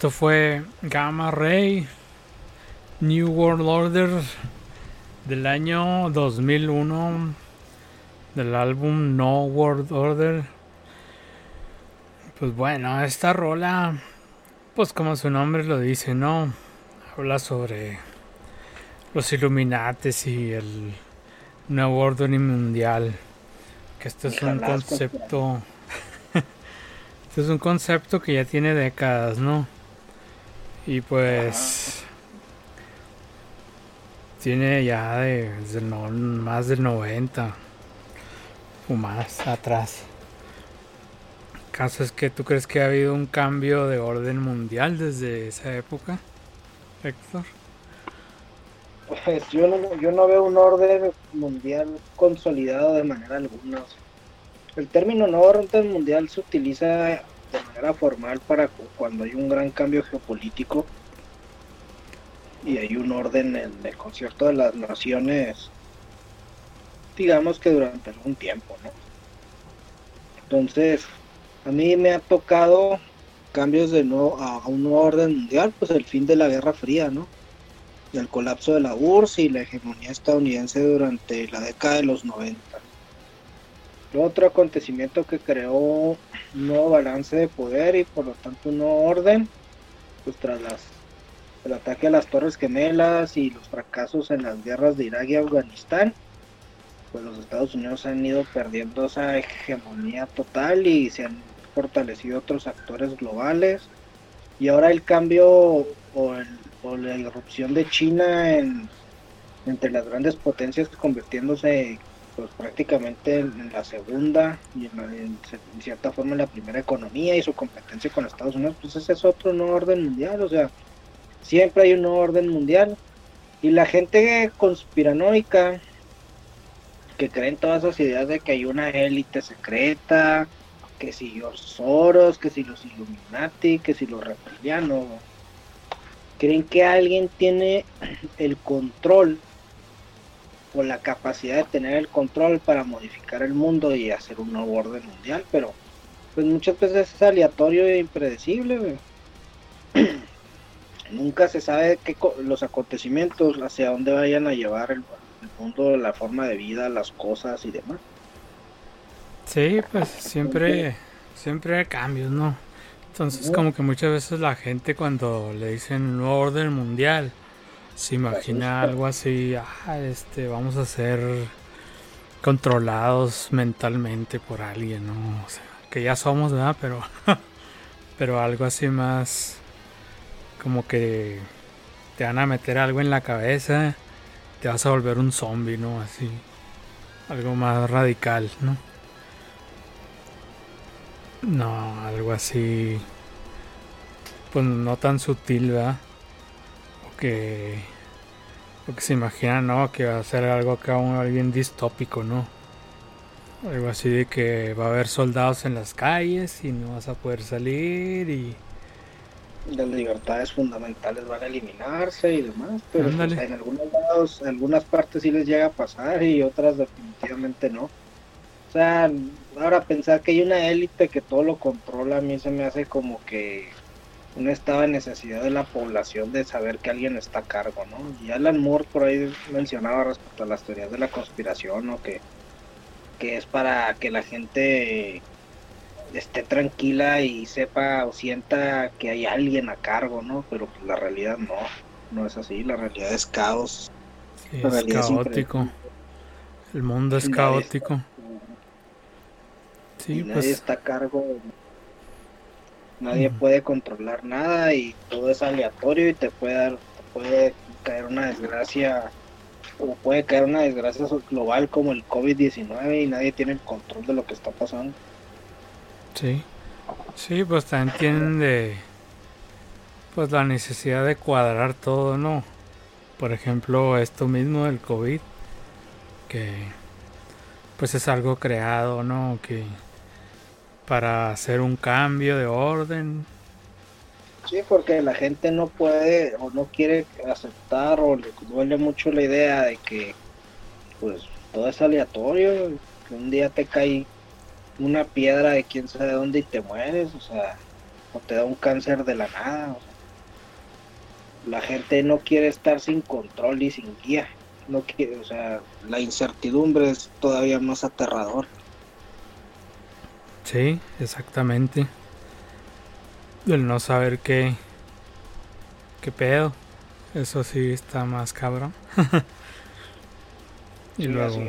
Esto fue Gamma Ray New World Order del año 2001 del álbum No World Order. Pues bueno, esta rola, pues como su nombre lo dice, ¿no? Habla sobre los Illuminates y el nuevo orden mundial. Que esto es un concepto. este es un concepto que ya tiene décadas, ¿no? Y pues. Tiene ya de, más del 90 o más atrás. Caso es que tú crees que ha habido un cambio de orden mundial desde esa época, Héctor. Pues yo no, yo no veo un orden mundial consolidado de manera alguna. El término no orden mundial se utiliza de manera formal para cuando hay un gran cambio geopolítico y hay un orden en el concierto de las naciones, digamos que durante algún tiempo, ¿no? Entonces, a mí me ha tocado cambios de no a un nuevo orden mundial, pues el fin de la Guerra Fría, ¿no? del colapso de la URSS y la hegemonía estadounidense durante la década de los 90. Otro acontecimiento que creó un nuevo balance de poder y por lo tanto un nuevo orden, pues tras el ataque a las Torres Gemelas y los fracasos en las guerras de Irak y Afganistán, pues los Estados Unidos han ido perdiendo esa hegemonía total y se han fortalecido otros actores globales. Y ahora el cambio o la irrupción de China en, entre las grandes potencias convirtiéndose pues prácticamente en, la segunda y en, cierta forma en la primera economía y su competencia con Estados Unidos, pues ese es otro nuevo orden mundial, o sea, siempre hay un nuevo orden mundial. Y la gente conspiranoica que cree en todas esas ideas de que hay una élite secreta, que si los Soros, que si los Illuminati, que si los reptilianos, creen que alguien tiene el control o la capacidad de tener el control para modificar el mundo y hacer un nuevo orden mundial, pero pues muchas veces es aleatorio e impredecible. Nunca se sabe qué los acontecimientos hacia dónde vayan a llevar el, el mundo, la forma de vida, las cosas y demás. Sí, pues siempre, siempre hay cambios, ¿no? Entonces como que muchas veces la gente cuando le dicen nuevo orden mundial se imagina algo así, ah, este, vamos a ser controlados mentalmente por alguien, ¿no? O sea, que ya somos, ¿verdad? Pero, pero algo así más como que te van a meter algo en la cabeza, te vas a volver un zombie, ¿no? Así, algo más radical, ¿no? No, algo así. Pues no tan sutil, ¿verdad? Que. O que se imagina, ¿no? Que va a ser algo acá alguien distópico, ¿no? Algo así de que va a haber soldados en las calles y no vas a poder salir y. Las libertades fundamentales van a eliminarse y demás, pero pues, en algunos lados, en algunas partes sí les llega a pasar y otras definitivamente no. O sea, ahora pensar que hay una élite que todo lo controla, a mí se me hace como que un estado de necesidad de la población de saber que alguien está a cargo, ¿no? Y Alan Moore por ahí mencionaba respecto a las teorías de la conspiración, ¿no? Que, que es para que la gente esté tranquila y sepa o sienta que hay alguien a cargo, ¿no? Pero pues, la realidad no, no es así, la realidad es caos. es caótico. El mundo es caótico nadie pues. está a cargo, nadie puede controlar nada y todo es aleatorio y te puede dar, puede caer una desgracia o puede caer una desgracia global como el COVID-19 y nadie tiene el control de lo que está pasando. Sí, sí, pues también tienen de, pues la necesidad de cuadrar todo, ¿no? Por ejemplo, esto mismo del COVID, que pues es algo creado, ¿no? Que para hacer un cambio de orden. Sí, porque la gente no puede o no quiere aceptar o le duele mucho la idea de que pues todo es aleatorio, que un día te cae una piedra de quién sabe dónde y te mueres, o sea, o te da un cáncer de la nada, la gente no quiere estar sin control y sin guía. No quiere, o sea, la incertidumbre es todavía más aterrador. Sí, exactamente. El no saber qué, qué pedo. Eso sí está más cabrón. y luego,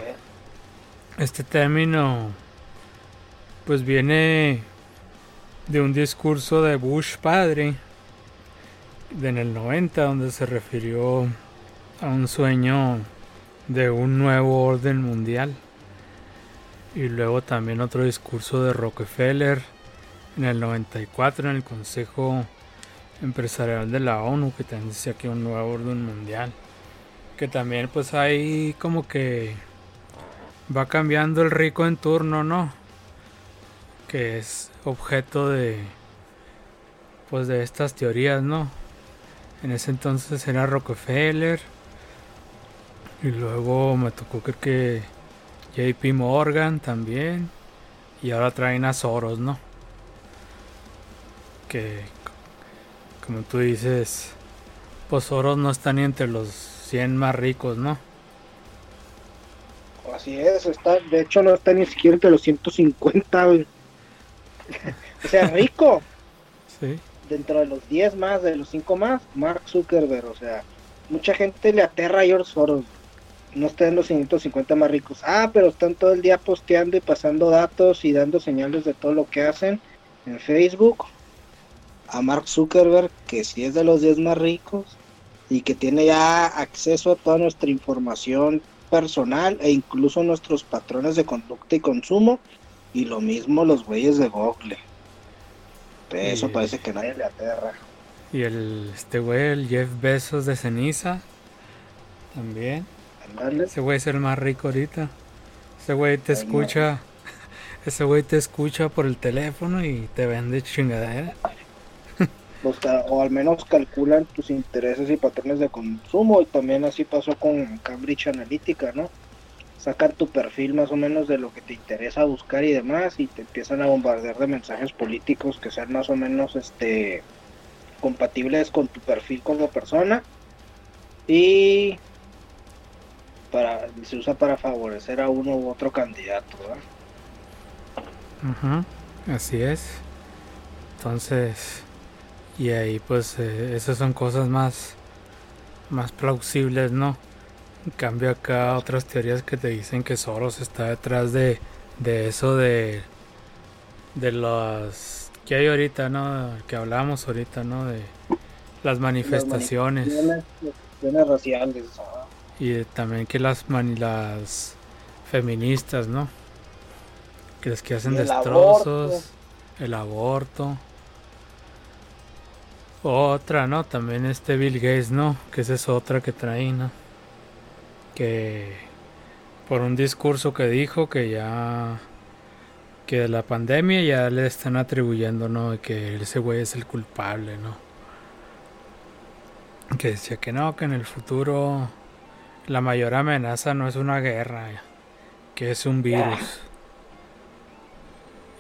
este término, pues viene de un discurso de Bush padre en el 90 donde se refirió a un sueño de un nuevo orden mundial. Y luego también otro discurso de Rockefeller en el 94 en el Consejo Empresarial de la ONU que también decía que un nuevo orden mundial. Que también pues ahí como que va cambiando el rico en turno, ¿no? Que es objeto de pues de estas teorías, ¿no? En ese entonces era Rockefeller. Y luego me tocó que JP Morgan también. Y ahora traen a Soros, ¿no? Que, como tú dices, pues Soros no está ni entre los 100 más ricos, ¿no? Así es, está, de hecho no está ni siquiera entre los 150, o sea, rico. sí dentro de los 10 más, de los 5 más, Mark Zuckerberg, o sea, mucha gente le aterra a George Soros. No está en los 150 más ricos. Ah, pero están todo el día posteando y pasando datos y dando señales de todo lo que hacen en Facebook. A Mark Zuckerberg, que sí es de los 10 más ricos y que tiene ya acceso a toda nuestra información personal e incluso nuestros patrones de conducta y consumo. Y lo mismo los güeyes de Google. Eso parece que nadie le aterra. Y el, este güey, el Jeff Bezos de ceniza, también. Ese güey es el más rico ahorita. Ese güey te escucha, ese güey te escucha por el teléfono y te vende chingadera. o al menos calculan tus intereses y patrones de consumo y también así pasó con Cambridge Analytica, ¿no? sacan tu perfil más o menos de lo que te interesa buscar y demás y te empiezan a bombardear de mensajes políticos que sean más o menos este compatibles con tu perfil como persona y para se usa para favorecer a uno u otro candidato así es entonces y ahí pues eh, esas son cosas más más plausibles no en cambio acá otras teorías que te dicen que Soros está detrás de, de eso de de los que hay ahorita, ¿no? Que hablábamos ahorita, ¿no? De las manifestaciones. Las raciales. Y también que las las feministas, ¿no? Que las que hacen destrozos, el aborto. Otra, ¿no? También este Bill Gates, ¿no? Que esa es otra que trae, ¿no? que por un discurso que dijo que ya que la pandemia ya le están atribuyendo, ¿no? Que ese güey es el culpable, ¿no? Que decía que no, que en el futuro la mayor amenaza no es una guerra, que es un virus.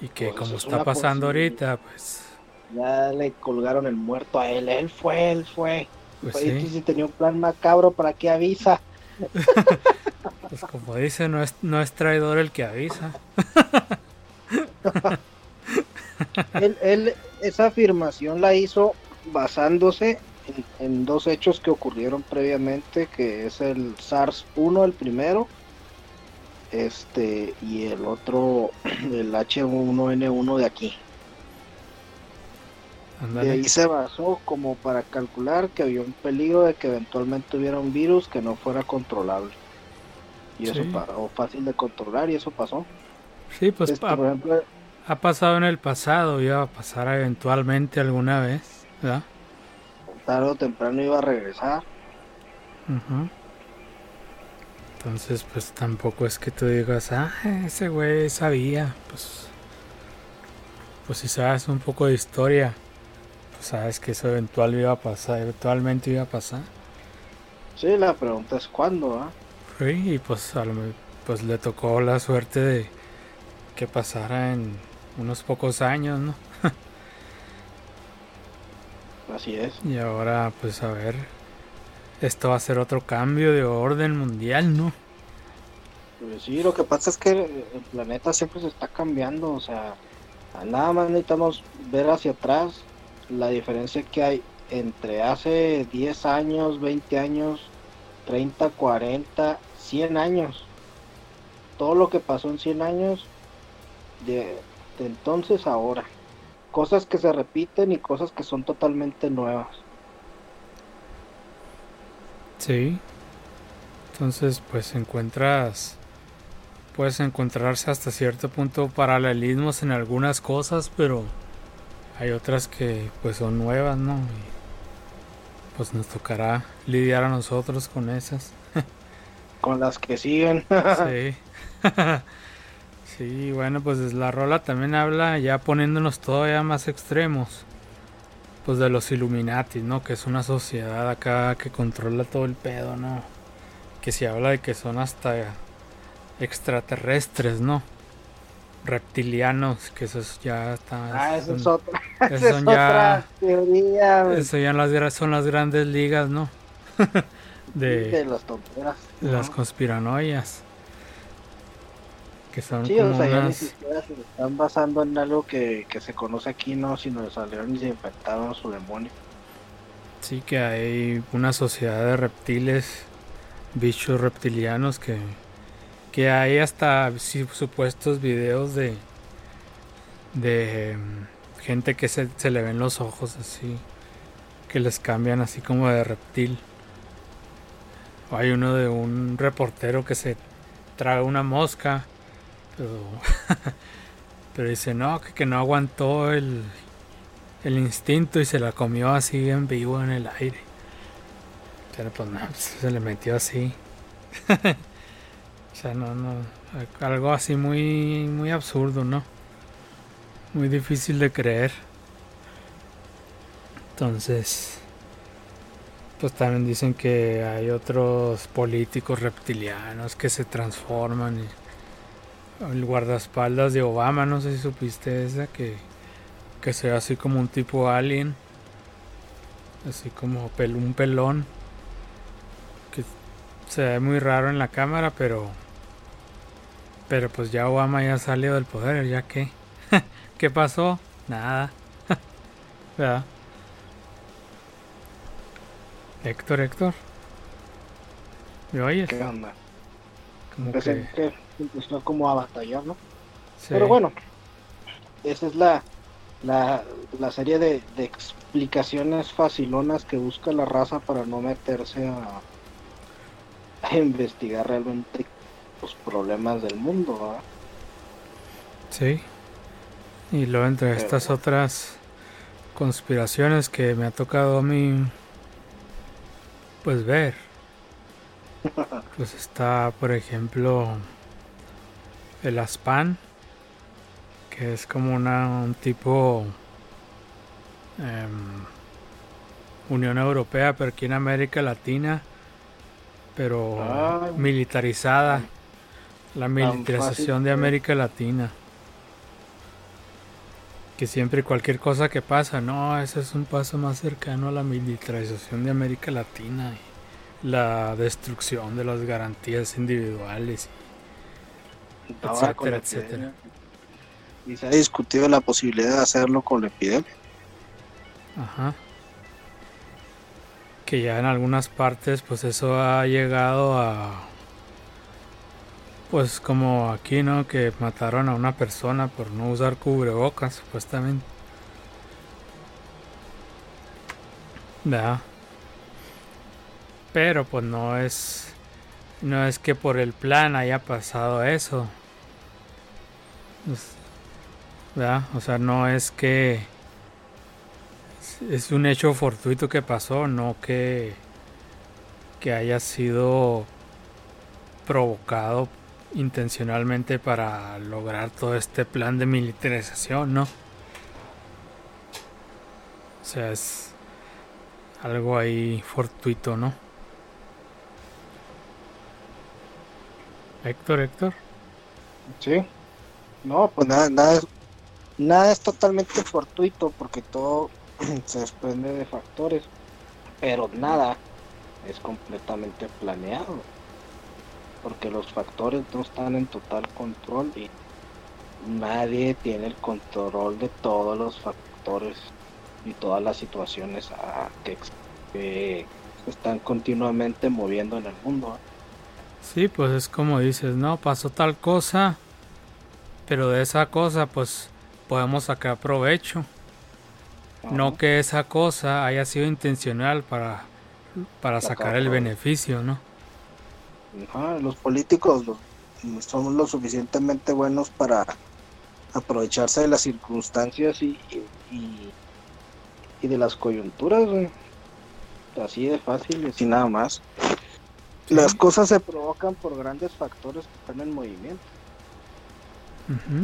Y que pues como está pasando ahorita, pues... Ya le colgaron el muerto a él, él fue, él fue. Pues sí. si tenía un plan macabro, ¿para qué avisa? pues como dice, no es, no es traidor el que avisa. él, esa afirmación la hizo basándose en, dos hechos que ocurrieron previamente, que es el SARS-1 el primero, este y el otro el H1N1 de aquí. De ahí se basó como para calcular que había un peligro de que eventualmente hubiera un virus que no fuera controlable. Y eso o fácil de controlar y eso pasó. Sí, pues este, ha, pasado en el pasado, iba a pasar eventualmente alguna vez, ¿verdad? Tarde o temprano iba a regresar. Entonces, pues tampoco es que tú digas, ah, ese güey sabía, pues, pues si sabes un poco de historia, sabes que eso eventual iba a pasar, eventualmente iba a pasar. Sí, la pregunta es cuándo, ¿ah? Sí, y pues, pues le tocó la suerte de que pasara en unos pocos años, ¿no? Así es. Y ahora, pues a ver, esto va a ser otro cambio de orden mundial, ¿no? Pues sí, lo que pasa es que el planeta siempre se está cambiando, o sea, nada más necesitamos ver hacia atrás la diferencia que hay entre hace 10 años, 20 años, 30, 40, 100 años. Todo lo que pasó en 100 años de, de entonces a ahora. Cosas que se repiten y cosas que son totalmente nuevas. Sí. Entonces, pues encuentras puedes encontrarse hasta cierto punto paralelismos en algunas cosas, pero hay otras que pues son nuevas, ¿no? Y pues nos tocará lidiar a nosotros con esas. con las que siguen. sí. sí, bueno, pues la rola también habla ya poniéndonos todavía más extremos. Pues de los Illuminati, ¿no? Que es una sociedad acá que controla todo el pedo, ¿no? Que se habla de que son hasta extraterrestres, ¿no? Reptilianos, que eso ya está. Ah, eso es otra. Eso es otra teoría. Eso ya las, son las grandes ligas, ¿no? de, de las tonteras. De las conspiranoias. Que son sí, como o sea, ya ni siquiera se están basando en algo que, que se conoce aquí, no, sino salieron y se infectaron su demonio. Sí, que hay una sociedad de reptiles, bichos reptilianos que que hay hasta supuestos videos de de em, gente que se, se, le ven los ojos así que les cambian así como de reptil o hay uno de un reportero que se traga una mosca pero pero dice no que, que no aguantó el el instinto y se la comió así en vivo en el aire pero pues no, pues, se le metió así O sea, no, no, algo así muy, muy absurdo, ¿no? Muy difícil de creer. Entonces, pues también dicen que hay otros políticos reptilianos que se transforman. Y el guardaespaldas de Obama, no sé si supiste esa, que, que sea así como un tipo alien, así como un pelón, que se ve muy raro en la cámara, pero pero pues ya Obama ya salió del poder, ya que. ¿Qué pasó? Nada. ¿Verdad? Héctor, Héctor. ¿Me oyes? ¿Qué onda? Como que... empezó como a batallar, ¿no? Sí. Pero bueno, esa es la, la, la serie de, de, explicaciones facilonas que busca la raza para no meterse a, a investigar realmente los problemas del mundo. ¿verdad? Sí. Y luego entre estas otras conspiraciones que me ha tocado a mí pues ver. Pues está, por ejemplo, el ASPAN, que es como una, un tipo eh, Unión Europea, pero aquí en América Latina, pero ah. militarizada. La militarización de América Latina. Que siempre cualquier cosa que pasa, no, ese es un paso más cercano a la militarización de América Latina y la destrucción de las garantías individuales, etcétera, etcétera. Y se ha discutido la posibilidad de hacerlo con la epidemia. Ajá. Que ya en algunas partes, pues eso ha llegado a pues como aquí, ¿no? Que mataron a una persona por no usar cubrebocas, supuestamente. ¿Verdad? Pero pues no es... No es que por el plan haya pasado eso. ¿Verdad? O sea, no es que... Es un hecho fortuito que pasó, no que... Que haya sido provocado intencionalmente para lograr todo este plan de militarización, ¿no? O sea, es algo ahí fortuito, ¿no? Héctor, Héctor. Sí. No, pues nada, nada, nada es totalmente fortuito porque todo se desprende de factores, pero nada es completamente planeado, porque los factores no están en total control y nadie tiene el control de todos los factores y todas las situaciones que, se están continuamente moviendo en el mundo. Sí, pues es como dices, ¿no? Pasó tal cosa, pero de esa cosa pues podemos sacar provecho. No que esa cosa haya sido intencional para, para sacar el beneficio, ¿no? los políticos son lo suficientemente buenos para aprovecharse de las circunstancias y, y, de las coyunturas, Así de fácil y así nada más. Las cosas se provocan por grandes factores que están en movimiento.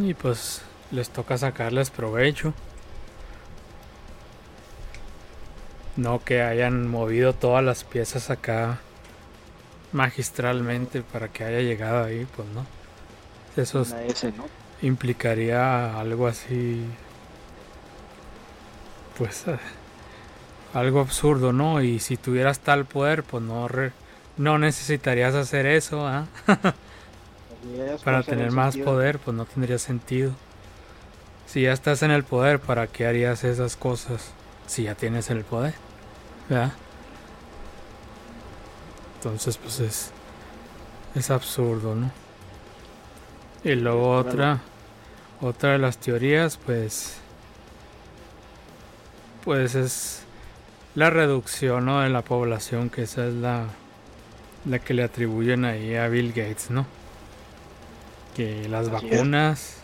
Y pues les toca sacarles provecho. No que hayan movido todas las piezas acá magistralmente para que haya llegado ahí, pues no. Eso implicaría algo así, pues eh, algo absurdo, ¿no? Y si tuvieras tal poder, pues no, no necesitarías hacer eso, ¿ah? Para tener más poder, pues no tendría sentido. Si ya estás en el poder, ¿para qué harías esas cosas? Si ya tienes el poder, ¿verdad? Entonces, pues es, es absurdo, ¿no? Y luego otra, otra de las teorías, pues, pues es la reducción ¿no? de la población, que esa es la, la que le atribuyen ahí a Bill Gates, ¿no? Que las vacunas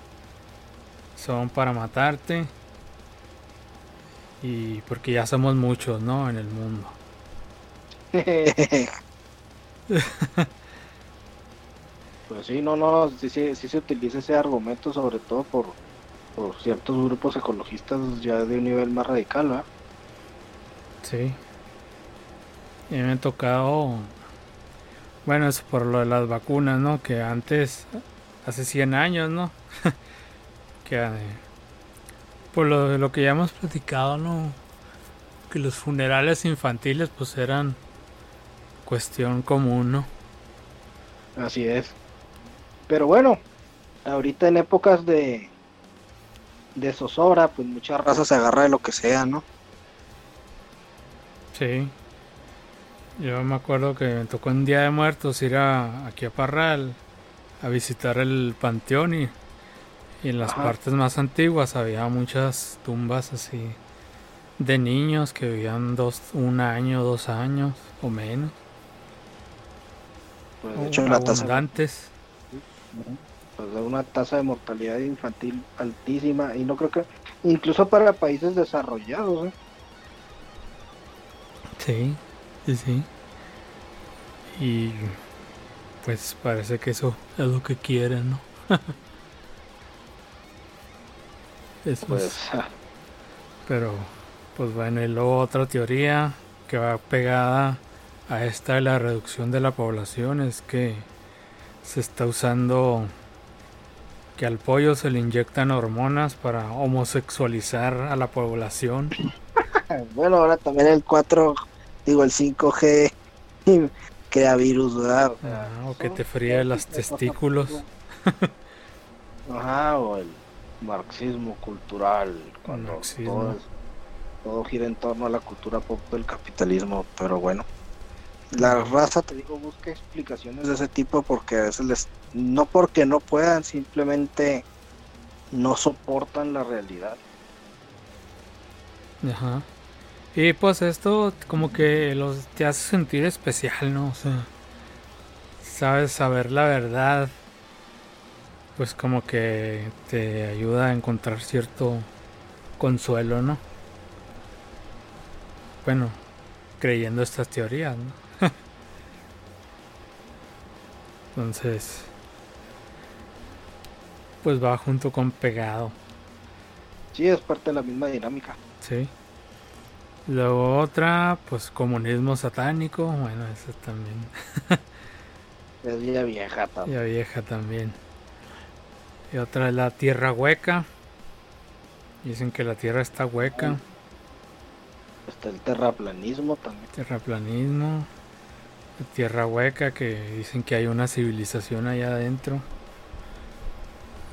son para matarte y porque ya somos muchos, ¿no? En el mundo. pues sí, no, no, sí, sí, sí, se utiliza ese argumento sobre todo por, por ciertos grupos ecologistas ya de un nivel más radical, ¿verdad? Sí. Y me ha tocado, bueno, es por lo de las vacunas, ¿no? Que antes, hace 100 años, ¿no? que eh, por lo de lo que ya hemos platicado, ¿no? Que los funerales infantiles pues eran cuestión común, ¿no? Así es. Pero bueno, ahorita en épocas de de zozobra, pues mucha raza se agarra de lo que sea, ¿no? Sí. Yo me acuerdo que me tocó un día de muertos ir a, aquí a Parral a visitar el panteón y, en las partes más antiguas había muchas tumbas así de niños que vivían dos, un año, dos años o menos. Pues de hecho, la abundantes. pues una tasa de mortalidad infantil altísima y no creo que incluso para países desarrollados. ¿eh? Sí, sí, sí. Y pues parece que eso es lo que quieren, ¿no? eso pues, Pero, pues bueno, y luego otra teoría que va pegada a esta de la reducción de la población es que se está usando que al pollo se le inyectan hormonas para homosexualizar a la población. bueno, ahora también el 4, digo el 5G crea virus, ¿verdad? Ah, o que te fríe los testículos. Ajá, o el marxismo cultural, cuando Todo, todo gira en torno a la cultura pop del capitalismo, pero bueno la raza, te digo, busca explicaciones de ese tipo porque a veces les, no porque no puedan, simplemente no soportan la realidad. Ajá. Y pues esto como que los te hace sentir especial, ¿no? O sea, sabes saber la verdad, pues como que te ayuda a encontrar cierto consuelo, ¿no? Bueno, creyendo estas teorías, ¿no? Entonces, pues va junto con pegado. Sí, es parte de la misma dinámica. Sí. Luego otra, pues comunismo satánico, bueno, esa también. es ya vieja también. Ya vieja también. Y otra es la tierra hueca. Dicen que la tierra está hueca. Está el terraplanismo también. Terraplanismo. Tierra hueca que dicen que hay una civilización allá adentro.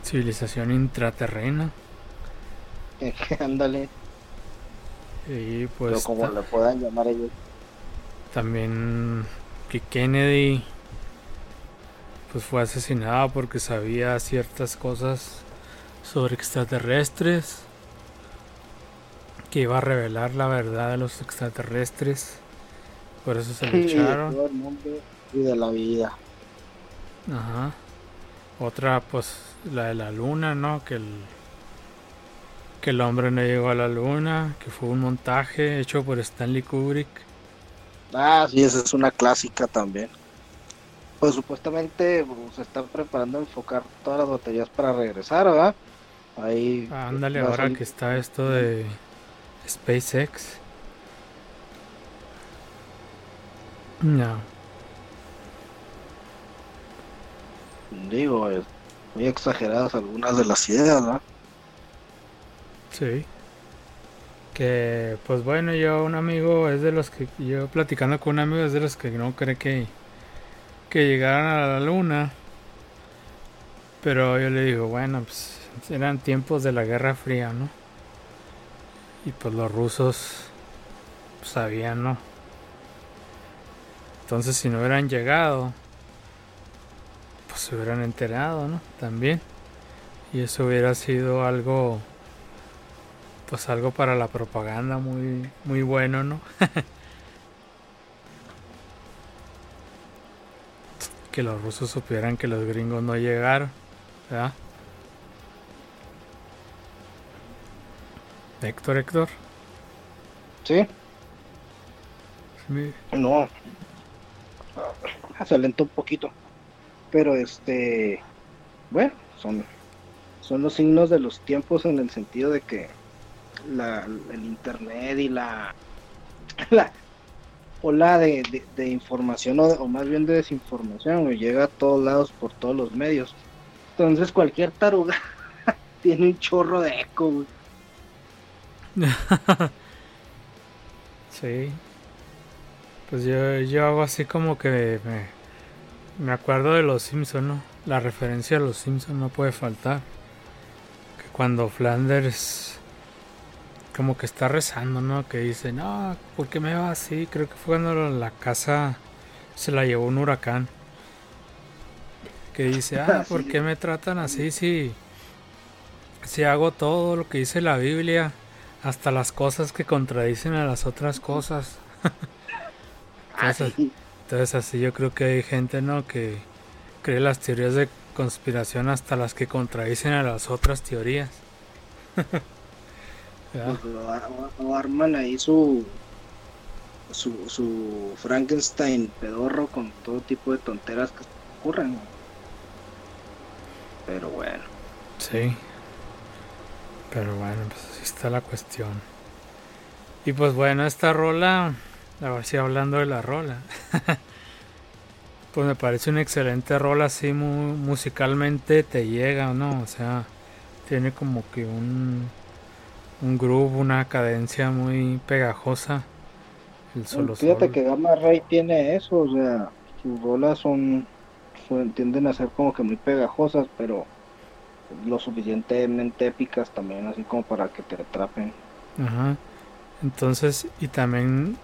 Civilización intraterrena. Ándale. Y pues. como le puedan llamar ellos. También que Kennedy pues fue asesinado porque sabía ciertas cosas sobre extraterrestres que iba a revelar la verdad de los extraterrestres por eso se le echaron y de la vida ajá otra pues la de la luna no que el que el hombre no llegó a la luna que fue un montaje hecho por Stanley Kubrick ah sí esa es una clásica también pues supuestamente pues, se está preparando a enfocar todas las baterías para regresar, ¿verdad? Ahí. Ándale, ahora que está esto de SpaceX. No. Digo, es muy exageradas algunas de las ideas, ¿no? Sí. Que, pues bueno, yo, un amigo, es de los que. Yo platicando con un amigo, es de los que no cree que que llegaran a la luna. Pero yo le digo, bueno, pues eran tiempos de la Guerra Fría, ¿no? Y pues los rusos sabían, ¿no? Entonces si no hubieran llegado, pues se hubieran enterado, ¿no? También. Y eso hubiera sido algo, pues algo para la propaganda muy, muy bueno, ¿no? que los rusos supieran que los gringos no llegaron, ¿verdad? Héctor, Héctor. ¿Sí? No. Se alentó un poquito. Pero este. Bueno, son, son los signos de los tiempos en el sentido de que la, el internet y la, la, ola de, información o, más bien de desinformación, llega a todos lados por todos los medios. Entonces cualquier taruga tiene un chorro de eco, sí. Pues yo, yo hago así como que me, me acuerdo de los Simpsons, ¿no? La referencia a los Simpsons no puede faltar. Que cuando Flanders como que está rezando, ¿no? Que dice, no, ¿por qué me va así? Creo que fue cuando la casa se la llevó un huracán. Que dice, ah, ¿por qué me tratan así si, si hago todo lo que dice la Biblia? Hasta las cosas que contradicen a las otras cosas. entonces, entonces así yo creo que hay gente, ¿no? Que cree las teorías de conspiración hasta las que contradicen a las otras teorías. o, arman ahí su, su, Frankenstein pedorro con todo tipo de tonteras que ocurren. Pero bueno. Sí. Pero bueno, pues así está la cuestión. Y pues bueno, esta rola, a ver si hablando de la rola. pues me parece una excelente rola así musicalmente te llega, ¿no? O sea, tiene como que un un groove, una cadencia muy pegajosa. El solo Fíjate que Gamma Ray tiene eso, o sea, sus rolas son, tienden a ser como que muy pegajosas, pero lo suficientemente épicas también, así como para que te atrapen. Ajá. Entonces, y también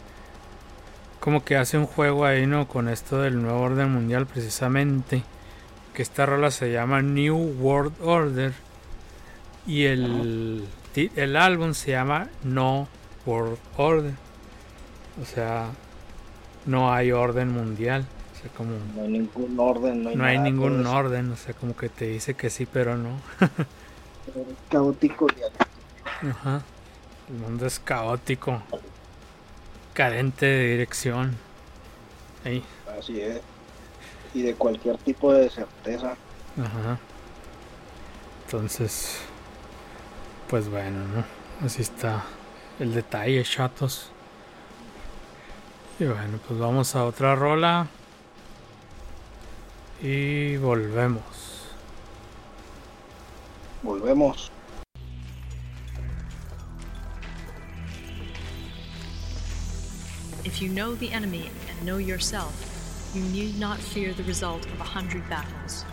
como que hace un juego ahí, ¿no? Con esto del nuevo orden mundial precisamente. Que esta rola se llama New World Order. Y el, el álbum se llama No World Order. O sea, no hay orden mundial. O sea, como, no hay ningún orden. No hay, ningún orden. O sea, como que te dice que sí, pero no. caótico. Ajá. El mundo es caótico. Carente de dirección. Ahí. Así es. Y de cualquier tipo de certeza. Ajá. Entonces, pues bueno, ¿no? Así está el detalle, chatos. Y bueno, pues vamos a otra rola. Y volvemos. Volvemos. If you know the enemy and know yourself, you need not fear the result of a hundred battles.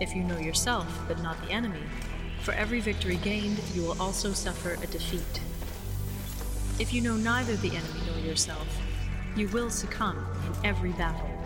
If you know yourself but not the enemy, For every victory gained, you will also suffer a defeat. If you know neither the enemy nor yourself, you will succumb in every battle.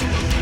Thank you.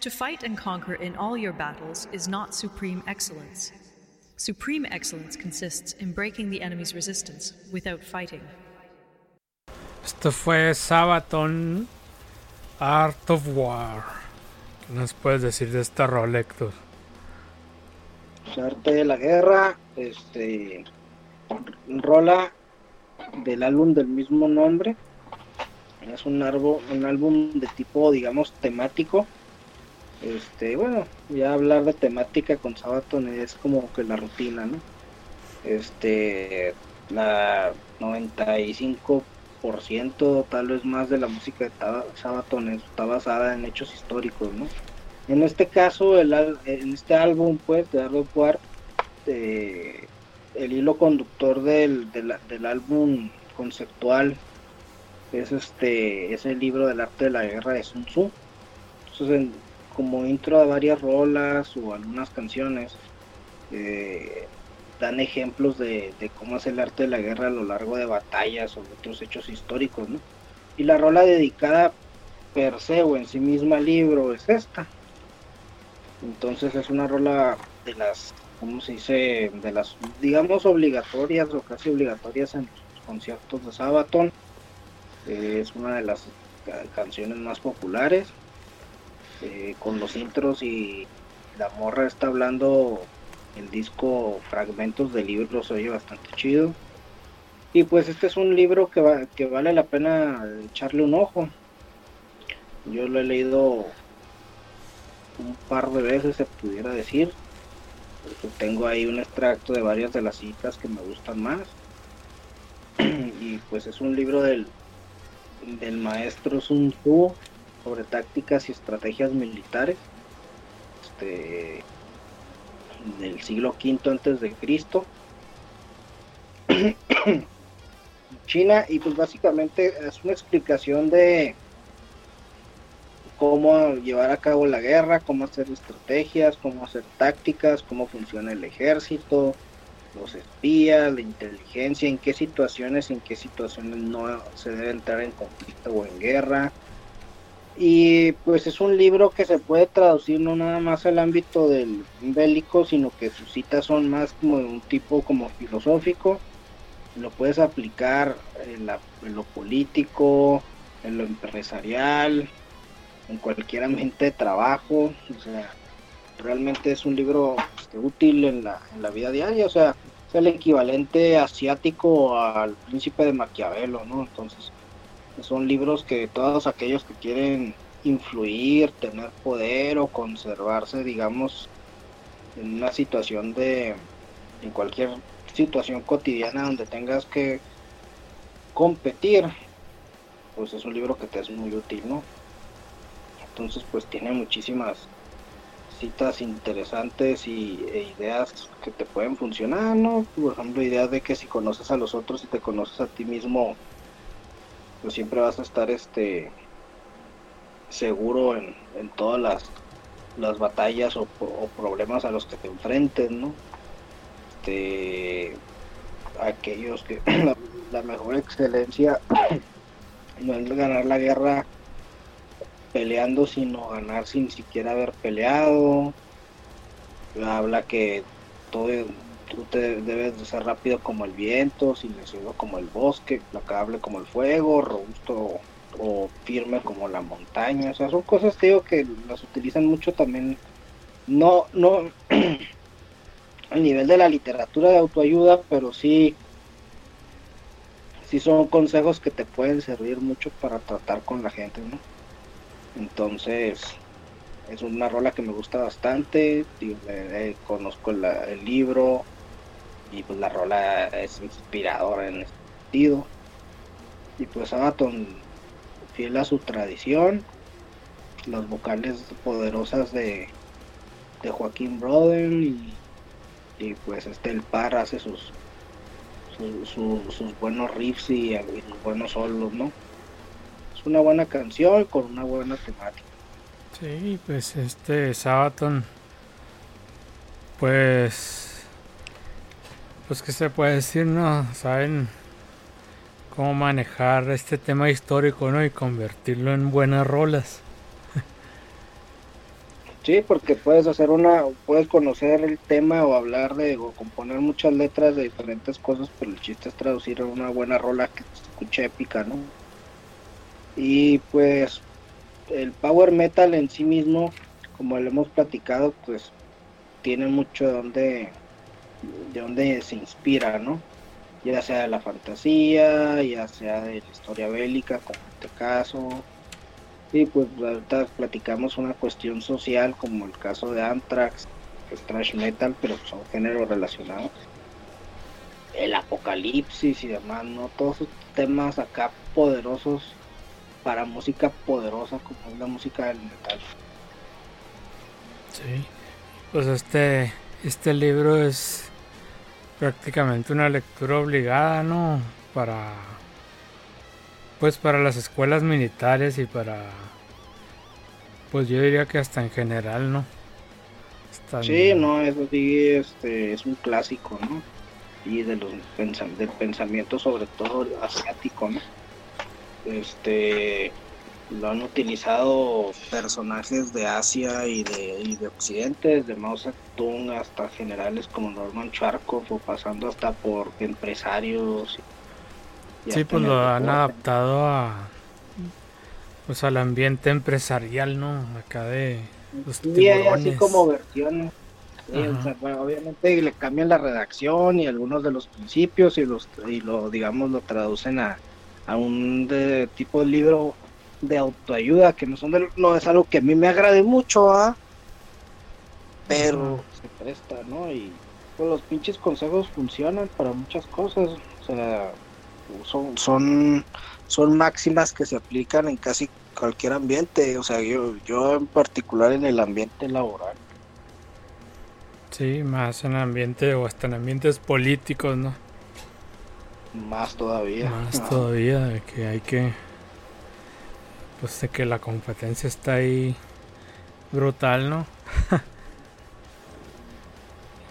to fight and conquer in all your battles is not supreme excellence. Supreme excellence consists in breaking the enemy's resistance without fighting. Esto fue Sabaton Art of War. ¿Qué nos puedes decir de esta rola, Héctor? Arte de la Guerra, este, rola del álbum del mismo nombre. Es un, árbol, un álbum de tipo, digamos, temático Este, bueno, ya hablar de temática con Sabaton es como que la rutina, ¿no? Este, la 95% tal vez más de la música de Sabaton está basada en hechos históricos, ¿no? En este caso, el, en este álbum, pues, de Art of War, eh, el hilo conductor del, del, del álbum conceptual es este es el libro del arte de la guerra de Sun Tzu. Entonces, en- como intro a varias rolas o algunas canciones, eh, dan ejemplos de, cómo es el arte de la guerra a lo largo de batallas o de otros hechos históricos, ¿no? Y la rola dedicada per se o en sí misma al libro es esta. Entonces es una rola de las, ¿cómo se dice? De las, digamos, obligatorias o casi obligatorias en los conciertos de Sabaton. Es una de las ca- canciones más populares. Eh, con los intros y la morra está hablando el disco Fragmentos de libros, oye bastante chido. Y pues este es un libro que, va, que vale la pena echarle un ojo. Yo lo he leído un par de veces, se pudiera decir. Tengo ahí un extracto de varias de las citas que me gustan más. y pues es un libro del, del maestro Sun Tzu sobre tácticas y estrategias militares. Este, del siglo V antes de Cristo. China y pues básicamente es una explicación de cómo llevar a cabo la guerra, cómo hacer estrategias, cómo hacer tácticas, cómo funciona el ejército, los espías, la inteligencia, en qué situaciones, en qué situaciones no se debe entrar en conflicto o en guerra. Y pues es un libro que se puede traducir no nada más al ámbito del bélico, sino que sus citas son más como de un tipo como filosófico. Lo puedes aplicar en, la- en lo político, en lo empresarial, en cualquier ambiente de trabajo. O sea, realmente es un libro este, útil en la, en la vida diaria. O sea, es el equivalente asiático al príncipe de Maquiavelo, ¿no? Entonces, son libros que todos aquellos que quieren influir, tener poder o conservarse, digamos, en una situación de, en cualquier situación cotidiana donde tengas que competir, pues es un libro que te es muy útil, ¿no? Entonces, pues tiene muchísimas citas interesantes y e ideas que te pueden funcionar, ¿no? Por ejemplo, ideas de que si conoces a los otros y te conoces a ti mismo, pues siempre vas a estar este seguro en, en todas las, las batallas o, pro- o problemas a los que te enfrentes, ¿no? Este, aquellos que la, la mejor excelencia no es ganar la guerra peleando, sino ganar sin siquiera haber peleado. Habla que todo, tú te debes de ser rápido como el viento, silencioso como el bosque, placable como el fuego, robusto o firme como la montaña. O sea, son cosas, te digo, que las utilizan mucho también. No, no al nivel de la literatura de autoayuda, pero sí, sí son consejos que te pueden servir mucho para tratar con la gente, ¿no? Entonces, es una rola que me gusta bastante. eh, eh, conozco el libro y pues la rola es inspiradora en ese sentido. Y pues Sabaton, fiel a su tradición, las vocales poderosas de, de Joaquín Broden y, pues este el par hace sus su- su- sus buenos riffs y, y buenos solos, ¿no? Es una buena canción con una buena temática. Sí, pues este Sabaton, pues, pues qué se puede decir, ¿no? Saben cómo manejar este tema histórico, ¿no? Y convertirlo en buenas rolas. Sí, porque puedes hacer una, puedes conocer el tema o hablar de, o componer muchas letras de diferentes cosas, pero el chiste es traducir una buena rola que se escuche épica, ¿no? Y pues el power metal en sí mismo, como lo hemos platicado, pues tiene mucho de donde, de donde se inspira, ¿no? Ya sea de la fantasía, ya sea de la historia bélica, como en este caso, y pues ahorita platicamos una cuestión social como el caso de Anthrax, es thrash metal, pero son géneros relacionados. El apocalipsis y demás, ¿no? Todos esos temas acá poderosos para música poderosa como es la música del metal. Sí. Pues este, este libro es prácticamente una lectura obligada, ¿no? Para pues para las escuelas militares y para pues yo diría que hasta en general no sí no eso sí este es un clásico no y de los del pensamiento sobre todo asiático no este lo han utilizado personajes de Asia y de, y de Occidente, desde Mao Zedong hasta generales como Norman Charkov o pasando hasta por empresarios Sí, pues lo han adaptado a pues al ambiente empresarial, ¿no? Acá de los sí, así como versiones. obviamente le cambian la redacción y algunos de los principios y los y lo digamos lo traducen a, a un de, tipo de libro de autoayuda que no son no es algo que a mí me agrade mucho, ¿ah? Pero se presta, ¿no? Y pues, los pinches consejos funcionan para muchas cosas, o sea, son, son, son máximas que se aplican en casi cualquier ambiente, o sea, yo, yo en particular en el ambiente laboral. Sí, más en ambiente o hasta en ambientes políticos, ¿no? Más todavía. Más todavía, de que hay que. Pues de que la competencia está ahí brutal, ¿no?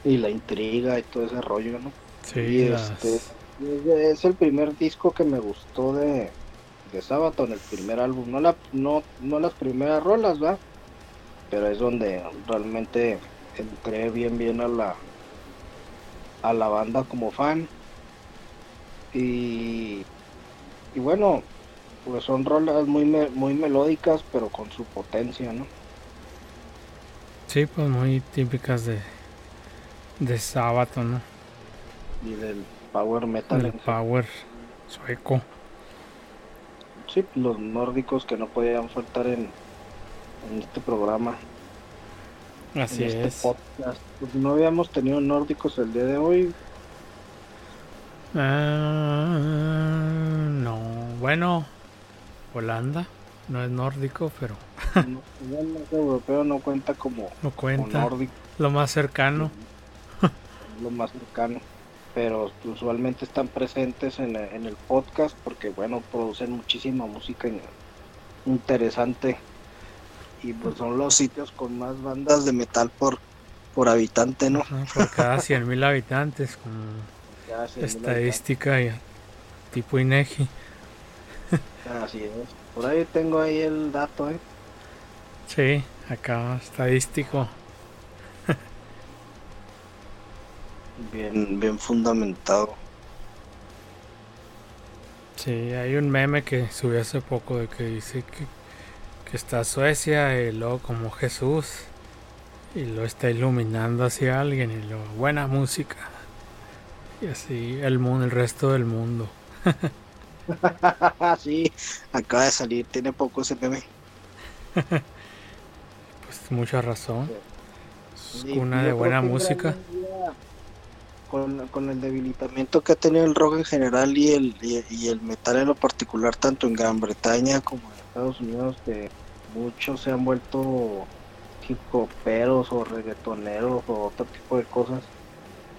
y la intriga y todo ese rollo, ¿no? Sí, este, es el primer disco que me gustó de, de Sabaton, el primer álbum. No, la, no, no las primeras rolas, ¿va? Pero es donde realmente entré bien, bien a la, a la banda como fan. Y, y bueno, pues son rolas muy, muy melódicas, pero con su potencia, ¿no? Sí, pues muy típicas de, de Sabaton, ¿no? Y del power metal. El power sueco. Sí, los nórdicos que no podían faltar en, en este programa. Así este es. Pues no habíamos tenido nórdicos el día de hoy. Ah, no, bueno, Holanda no es nórdico, pero. no, el europeo no cuenta como, no cuenta. Lo más cercano. Lo más cercano pero usualmente están presentes en, el podcast porque bueno producen muchísima música interesante y pues son los sitios con más bandas de metal por por habitante no por cada 100.000 mil habitantes con estadística y tipo INEGI así es por ahí tengo ahí el dato eh sí acá estadístico bien, bien fundamentado. Sí, hay un meme que subí hace poco de que dice que, que está Suecia y luego como Jesús y lo está iluminando hacia alguien y luego buena música y así el mundo, el resto del mundo. sí, acaba de salir, tiene poco ese meme. pues mucha razón. una de buena música con, el debilitamiento que ha tenido el rock en general y el, y, el metal en lo particular, tanto en Gran Bretaña como en Estados Unidos, que muchos se han vuelto hip hoperos o reggaetoneros o otro tipo de cosas.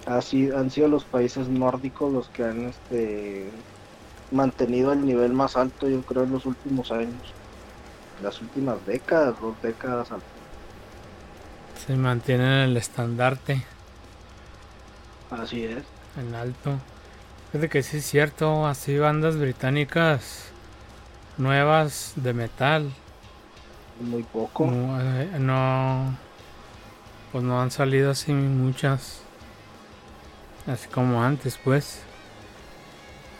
Así han sido los países nórdicos los que han este mantenido el nivel más alto, yo creo, en los últimos años, las últimas décadas, dos décadas. Se mantienen el estandarte. Así es. En alto. de que sí es cierto, así bandas británicas nuevas de metal. Muy poco. No, eh, no, pues no han salido así muchas. Así como antes, pues.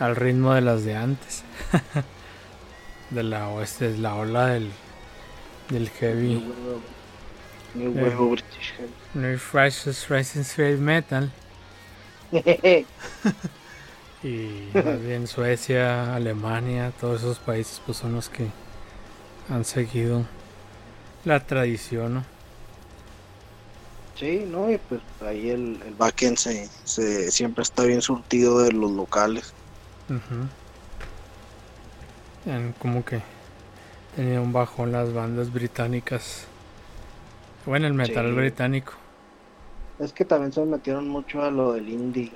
Al ritmo de las de antes. de la oeste, la ola del, del heavy. New Eh. Wave British Heavy. New Righteous Rising Heavy Metal. Y más bien Suecia, Alemania, todos esos países pues son los que han seguido la tradición, ¿no? Sí, ¿no? Y pues ahí el, el backend se, se- siempre está bien surtido de los locales. Han como que tenía un bajón las bandas británicas. Bueno, el metal Sí. británico. Es que también se metieron mucho a lo del indie.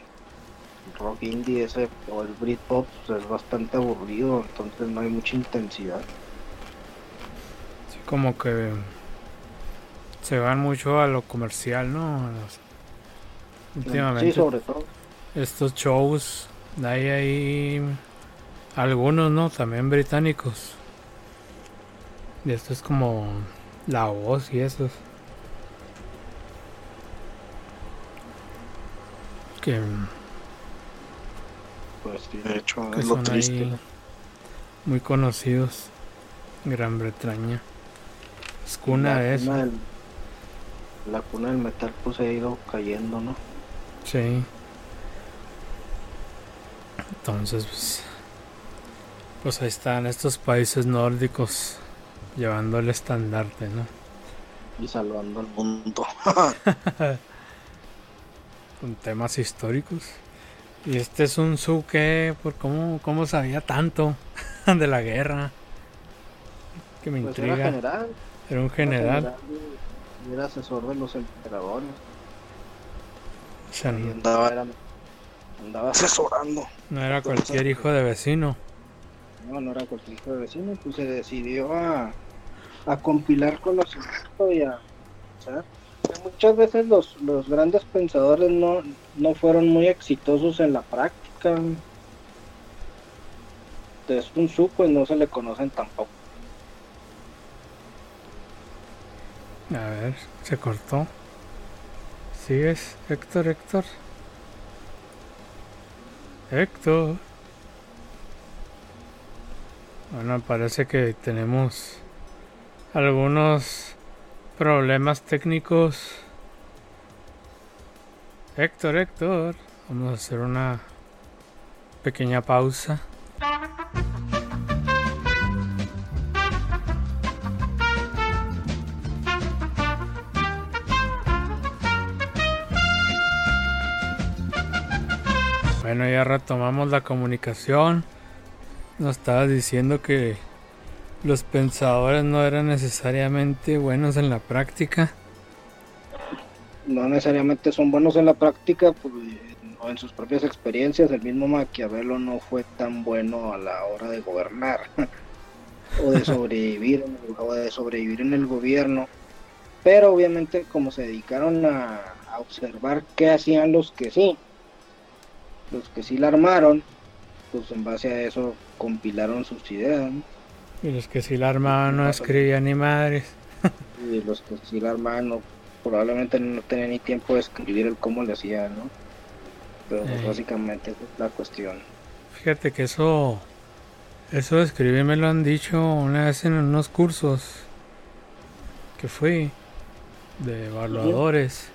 Rock indie ese o el Britpop pues, es bastante aburrido, entonces no hay mucha intensidad. Sí, como que se van mucho a lo comercial, ¿no? Últimamente. Sí, sobre todo. estos shows, hay ahí algunos, ¿no? También británicos. Y esto es como la voz y esos. Que, Pues sí, de hecho, que es lo triste. muy conocidos. Gran Bretaña. Es cuna la de eso. cuna del- la cuna del metal pues ha ido cayendo, ¿no? Sí. Entonces, pues, pues ahí están estos países nórdicos llevando el estandarte, ¿no? Y salvando al mundo. Con temas históricos. Y este es un Suke, por cómo, cómo sabía tanto de la guerra. Que me Pues era intriga. general. Era un era general. y era asesor de los emperadores. O sea, no, era- andaba asesorando. no era cualquier hijo de vecino. No, no era cualquier hijo de vecino, pues se decidió a, a compilar conocimiento y a pensar. Que Muchas veces los, los grandes pensadores no, no fueron muy exitosos en la práctica. De Sun Tzu, pues no se le conocen tampoco. A ver, se cortó. ¿Sigues, Héctor, Héctor? Héctor. Bueno, parece que tenemos algunos problemas técnicos. Héctor, Héctor. Vamos a hacer una pequeña pausa. Bueno, ya retomamos la comunicación. Nos estabas diciendo que los pensadores no eran necesariamente buenos en la práctica. No necesariamente son buenos en la práctica, pues, o en sus propias experiencias. El mismo Maquiavelo no fue tan bueno a la hora de gobernar o de sobrevivir, en el- o de sobrevivir en el gobierno. Pero obviamente como se dedicaron a, a observar qué hacían los que sí, los que sí la armaron, pues en base a eso compilaron sus ideas. ¿no? Y los que sí la armaban no escribían ni madres. Y los que sí la armaban no- probablemente no tenían ni tiempo de escribir el cómo le hacían, ¿no? Pero pues, Eh. básicamente esa es la cuestión. Fíjate que eso, eso de escribir me lo han dicho una vez en unos cursos que fui de evaluadores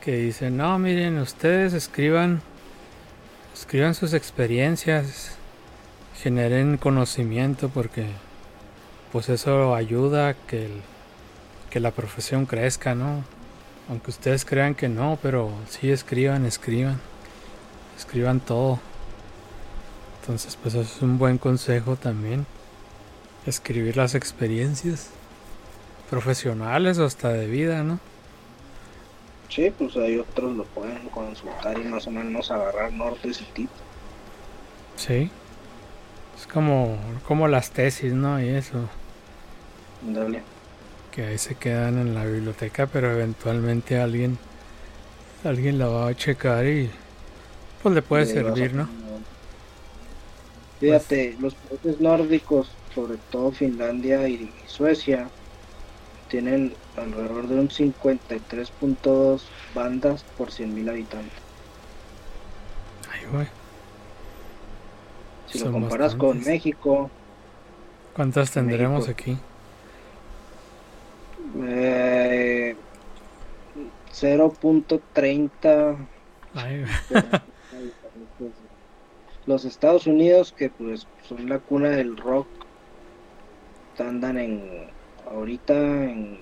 que dicen, no, miren, ustedes escriban, escriban sus experiencias, generen conocimiento porque pues eso ayuda a que, el- que la profesión crezca, ¿no? Aunque ustedes crean que no, pero sí escriban, escriban, escriban todo. Entonces, pues eso es un buen consejo también. Escribir las experiencias profesionales o hasta de vida, ¿no? Sí, pues hay otros lo pueden consultar y más o menos agarrar nortes y tips. Sí. Es como, como las tesis, ¿no? Y eso, Dale. que ahí se quedan en la biblioteca, pero eventualmente alguien, alguien la va a checar y pues le puede servir, ¿no? Fíjate, los países nórdicos, sobre todo Finlandia y Suecia, tienen alrededor de un 53.2 bandas por 100.000 habitantes. Ay, güey. Si Son lo comparas con. México, ¿Cuántas tendremos México. aquí? eh, 0.30 Ay, güey. Los Estados Unidos, que pues son la cuna del rock, andan en ahorita en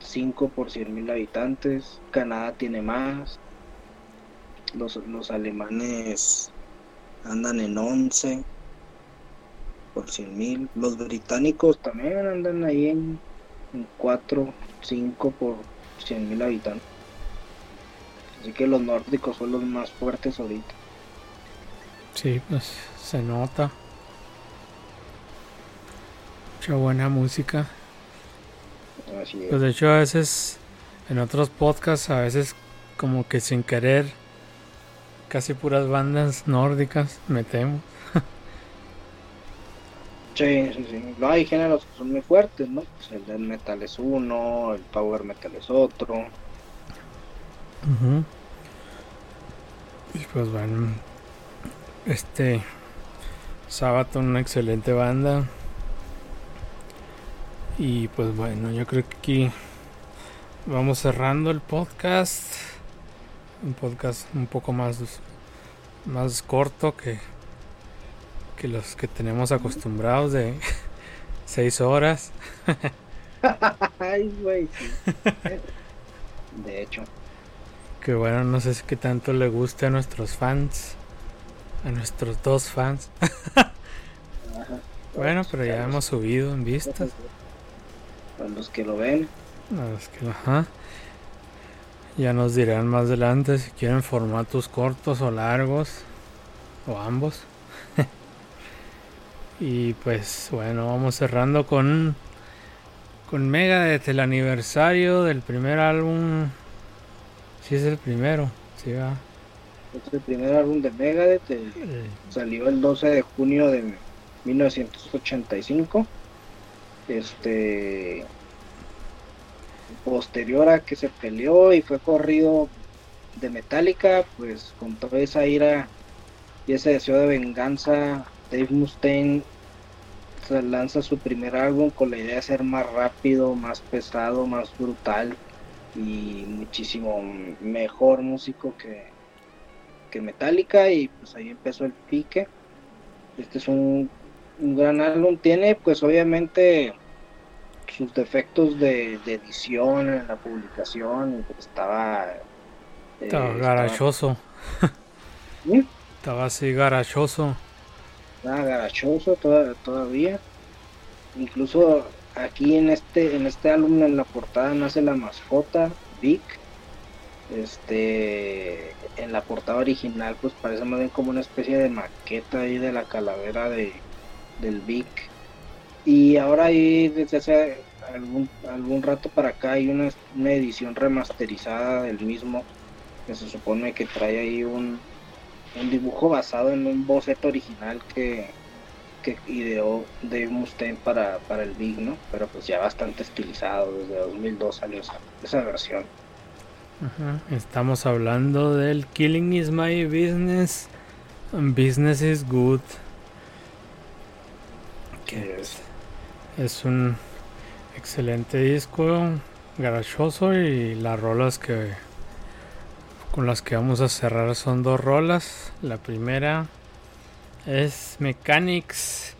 5 por 100 mil habitantes. Canadá tiene más. Los, los alemanes andan en 11 por 100 mil. Los británicos también andan ahí en, en 4, 5 por 100 mil habitantes. Así que los nórdicos son los más fuertes ahorita. Sí, pues se nota. Mucha buena música. Así es. Pues de hecho a veces en otros podcasts, a veces como que sin querer, casi puras bandas nórdicas metemos. Sí, sí, sí. No, hay géneros que son muy fuertes, ¿no? Pues el death metal es uno, el power metal es otro. Ujú. Y pues bueno, este Sabaton, una excelente banda. Y pues bueno, yo creo que aquí vamos cerrando el podcast. Un podcast un poco más, más corto que, que los que tenemos acostumbrados de seis horas. Ay, güey. De hecho, Que bueno, no sé si qué tanto le guste a nuestros fans. A nuestros dos fans. Bueno, pero ya hemos subido en vistas. Para los que lo ven, los que- ajá. Ya nos dirán más adelante si quieren formatos cortos o largos. O ambos. y pues bueno, vamos cerrando con. Con Megadeth, el aniversario del primer álbum. Si es el primero, sí va. es el primer álbum de Megadeth, el- salió el 12 de junio de 1985. Este posterior a que se peleó y fue corrido de Metallica, pues con toda esa ira y ese deseo de venganza, Dave Mustaine se lanza su primer álbum con la idea de ser más rápido, más pesado, más brutal y muchísimo mejor músico que, que Metallica y pues ahí empezó el pique. Este es un, un gran álbum, tiene pues obviamente sus defectos de, de edición en la publicación, estaba... eh, Estaba estaba- garachoso. ¿Mm? Estaba así garachoso. nada garachoso toda- todavía. Incluso aquí en este en este álbum en la portada nace la mascota Vic. Este en la portada original pues parece más bien como una especie de maqueta ahí de la calavera de del Vic. Y ahora ahí desde hace algún algún rato para acá hay una, una edición remasterizada del mismo que se supone que trae ahí un un dibujo basado en un boceto original que, que ideó Dave Mustaine para, para el Big, ¿no? Pero pues ya bastante estilizado, desde 2002 salió esa, versión. Estamos hablando del Killing is my business. Business is good. Que Es- es un excelente disco, garachoso y las rolas que con las que vamos a cerrar son dos rolas. La primera es Mechanics,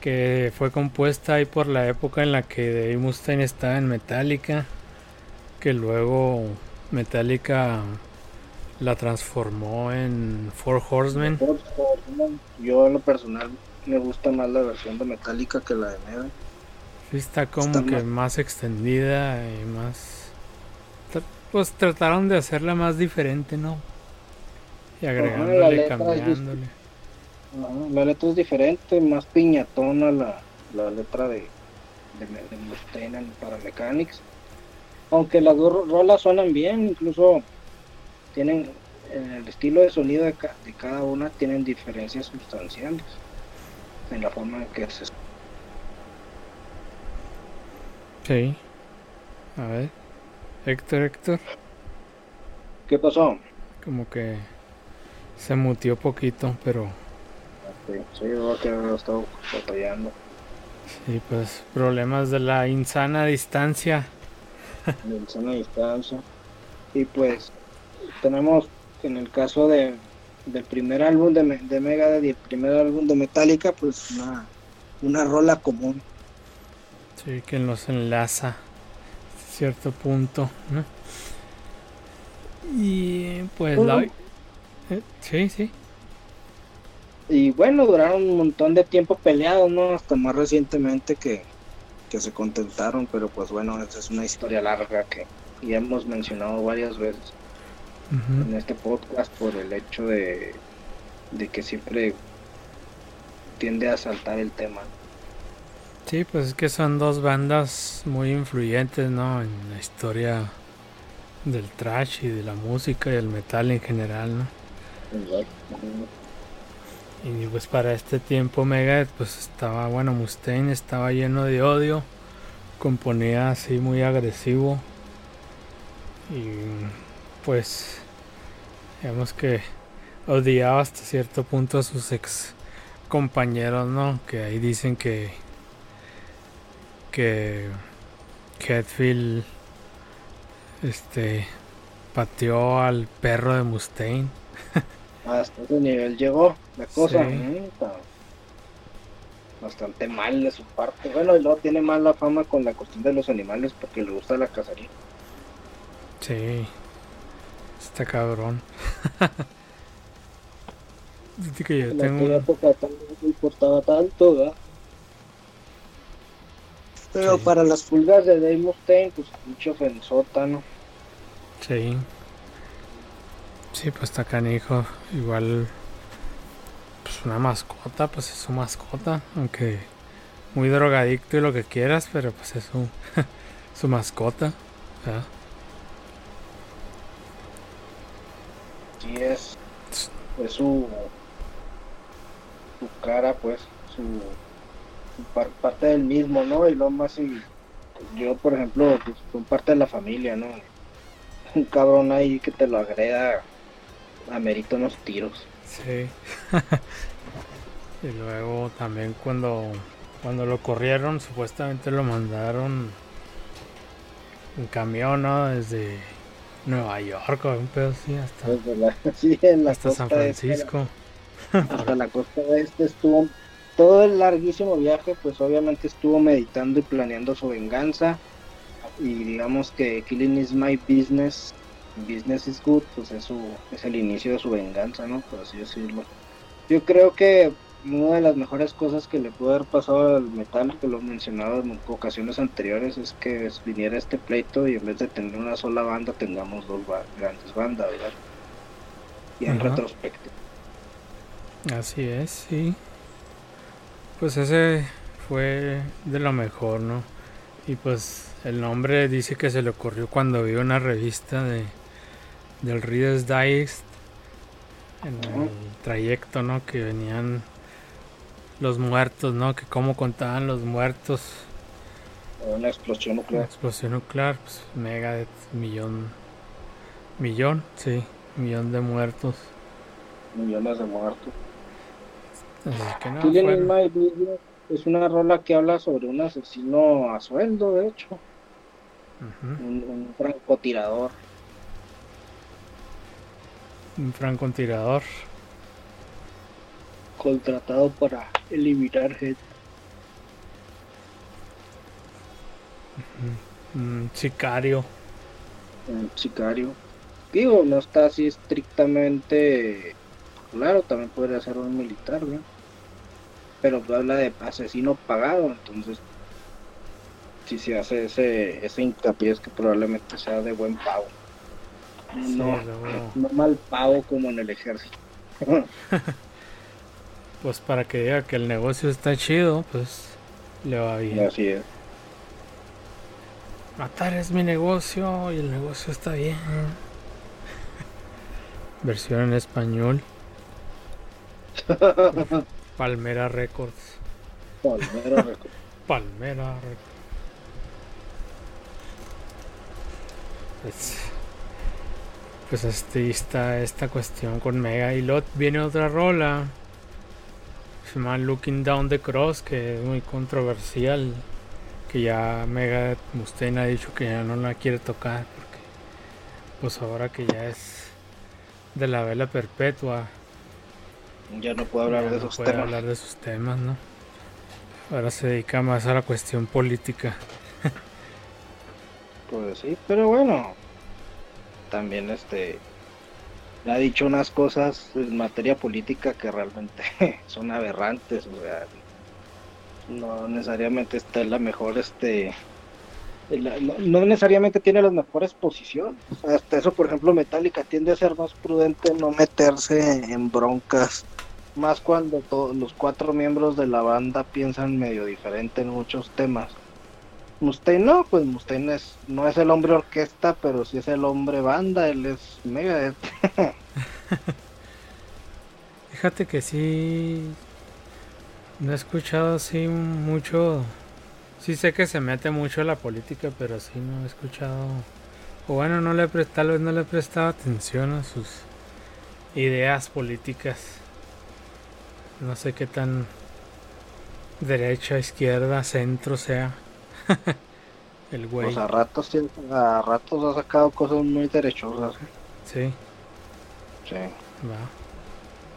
que fue compuesta ahí por la época en la que Dave Mustaine estaba en Metallica, que luego Metallica la transformó en Four Horsemen. Yo en lo personal me gusta más la versión de Metallica que la de Megadeth. Sí, está como Está que más- más extendida y más... Pues trataron de hacerla más diferente, ¿no? Y la agregándole, letra es cambiándole. Ajá, La letra es diferente, más piñatona la, la letra de, de, de Mustaine para Mechanics. Aunque las dos ro- rolas suenan bien, incluso tienen en el estilo de sonido de, ca- de cada una tienen diferencias sustanciales en la forma en que se Sí. A ver. Héctor, Héctor. ¿Qué pasó? Como que se mutió poquito, pero Sí, sí, yo que lo estaba batallando. sí, pues problemas de la insana distancia. de sana distancia. Y pues tenemos en el caso de del primer álbum de, de Megadeth y el primer álbum de Metallica, pues una, una rola común. Sí, que nos enlaza a cierto punto, ¿no? Y pues la... Eh, Sí, sí. Y bueno, duraron un montón de tiempo peleados, ¿no? Hasta más recientemente que, que se contentaron, pero pues bueno, esa es una historia larga que ya hemos mencionado varias veces En este podcast por el hecho de, de que siempre tiende a saltar el tema. Sí, pues es que son dos bandas muy influyentes, ¿no? En la historia del trash y de la música y el metal en general, ¿no? Y pues para este tiempo Megadeth pues estaba, bueno, Mustaine estaba lleno de odio, componía así muy agresivo y pues digamos que odiaba hasta cierto punto a sus ex compañeros, ¿no? Que ahí dicen que que Hetfield este pateó al perro de Mustaine. Hasta ese nivel llegó la cosa. Está Bastante mal de su parte. Bueno, y luego tiene mala fama con la cuestión de los animales porque le gusta la cacería. Sí, está cabrón. Que yo En tengo aquella época no le importaba tanto, ¿verdad? Pero Sí. para las pulgas de Dave Mustaine, pues mucho ofensota, ¿no? Sí. Sí, pues está canijo. Igual, pues una mascota, pues es su mascota. Aunque muy drogadicto y lo que quieras, pero pues es su, su mascota. ¿verdad? Sí es, es su, su cara, pues, su, su par- parte del mismo, ¿no? Y lo más y yo, por ejemplo, pues, son parte de la familia, ¿no? Un cabrón ahí que te lo agreda, amerita unos tiros. Sí. y luego también cuando, cuando lo corrieron, supuestamente lo mandaron en camión, ¿no? Desde Nueva York o un pedo así hasta, Desde la, sí, en la hasta San este, Francisco. hasta la costa este estuvo todo el larguísimo viaje, pues obviamente estuvo meditando y planeando su venganza. Y digamos que Killing is my business, business is good, pues eso es el inicio de su venganza, ¿no? Por así decirlo. Yo creo que una de las mejores cosas que le pudo haber pasado al metal, que lo he mencionado en ocasiones anteriores, es que viniera este pleito y en vez de tener una sola banda, tengamos dos ba- grandes bandas, ¿verdad? Y en Ajá. retrospectiva. Así es, sí. Pues ese fue de lo mejor, ¿no? Y pues el nombre dice que se le ocurrió cuando vio una revista de del Reader's Digest en el trayecto, ¿no? Que venían los muertos, ¿no? Que cómo contaban los muertos. Una explosión nuclear. explosión nuclear, pues Megadeth, millón, millón, sí, millón de muertos. millones de muertos. Así que no, Killing fueron- in My Business es una rola que habla sobre un asesino a sueldo, de hecho, un francotirador. un francotirador. contratado para eliminar gente. Un sicario. Un sicario. Digo, no está así estrictamente claro, también podría ser un militar, ¿no? Pero habla de asesino pagado, entonces si se hace ese, ese hincapié es que probablemente sea de buen pago. Sí, No, no mal pago como en el ejército. pues para que diga que el negocio está chido, pues le va bien. Así es. Matar es mi negocio y el negocio está bien. Versión en español. Palmera Records. Palmero Records. Palmera Records. pues, pues este, está esta cuestión con Mega. Y luego viene otra rola. Se llama Looking Down the Cross, que es muy controversial. Que ya Mega Mustaine ha dicho que ya no la quiere tocar. Porque pues ahora que ya es de la vela perpetua. Ya no puedo hablar de no esos puede temas. hablar de esos temas, ¿no? Ahora se dedica más a la cuestión política. Pues sí, pero bueno. También este ha dicho unas cosas en materia política que realmente son aberrantes, no necesariamente está en la mejor este no, no necesariamente tiene las mejores posiciones. Hasta eso, por ejemplo, Metallica tiende a ser más prudente no meterse en broncas, más cuando todos los cuatro miembros de la banda piensan medio diferente en muchos temas. Mustaine no, pues Mustaine es, no es el hombre orquesta, pero sí es el hombre banda, él es Megadeth. Fíjate que sí. No he escuchado así mucho. Sí sé que se mete mucho a la política, pero sí no he escuchado. O bueno, no le tal vez no le he prestado atención a sus ideas políticas. No sé qué tan derecha, izquierda, centro sea. El güey. Pues a ratos, a ratos ha sacado cosas muy derechosas, Sí, sí. va.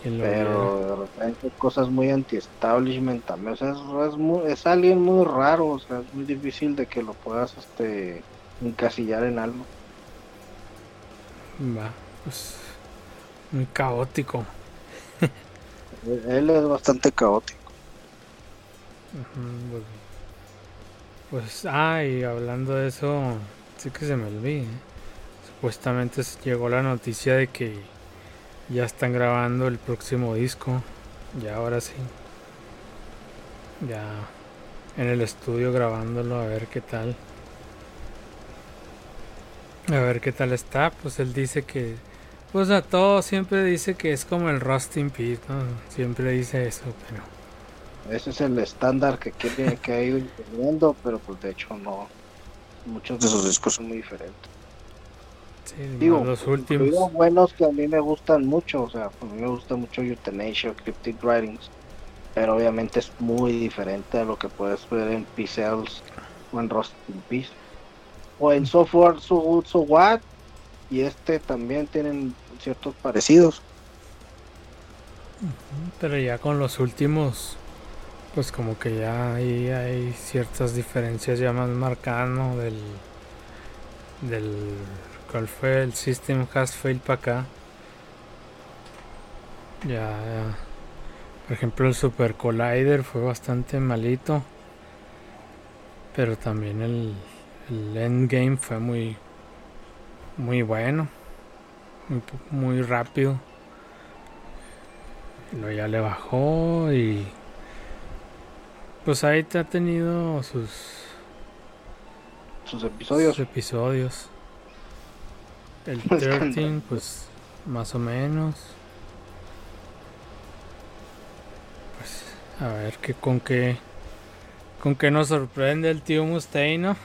Pero de repente cosas muy anti-establishment también, o sea, es, es, muy- es alguien muy raro, o sea, es muy difícil de que lo puedas este encasillar en algo. Va. Pues. Muy caótico. Él es bastante caótico. Ujú, Pues, pues, ah, hablando de eso, sí que se me olvida. Supuestamente llegó la noticia de que ya están grabando el próximo disco. Ya ahora sí. Ya en el estudio grabándolo a ver qué tal. A ver qué tal está. Pues él dice que. Pues a todo siempre dice que es como el Rust in Peace, ¿no? Siempre dice eso, pero. Ese es el estándar que quiere que ha ido imponiendo, pero pues de hecho no. Muchos de sus discos son muy diferentes. Sí, Digo, los últimos. buenos que a mí me gustan mucho, o sea, a mí me gusta mucho Euthanasia, Cryptic Writings, pero obviamente es muy diferente a lo que puedes ver en Pixels o en Rust in Peace. O en Software So Good So What, y este también tienen ciertos parecidos. Pero ya con los últimos, pues como que ya ahí hay ciertas diferencias ya más marcadas. Del, del, ¿cuál fue? El System Has Failed para acá. Ya. Por ejemplo, el Super Collider fue bastante malito. Pero también el, el Endgame fue muy, muy bueno. Muy, rápido. Y ya le bajó y pues ahí te ha tenido sus, Sus episodios. sus episodios. El Escándalo. 13 pues más o menos. Pues a ver qué con qué con qué nos sorprende el tío Mustaine, ¿no?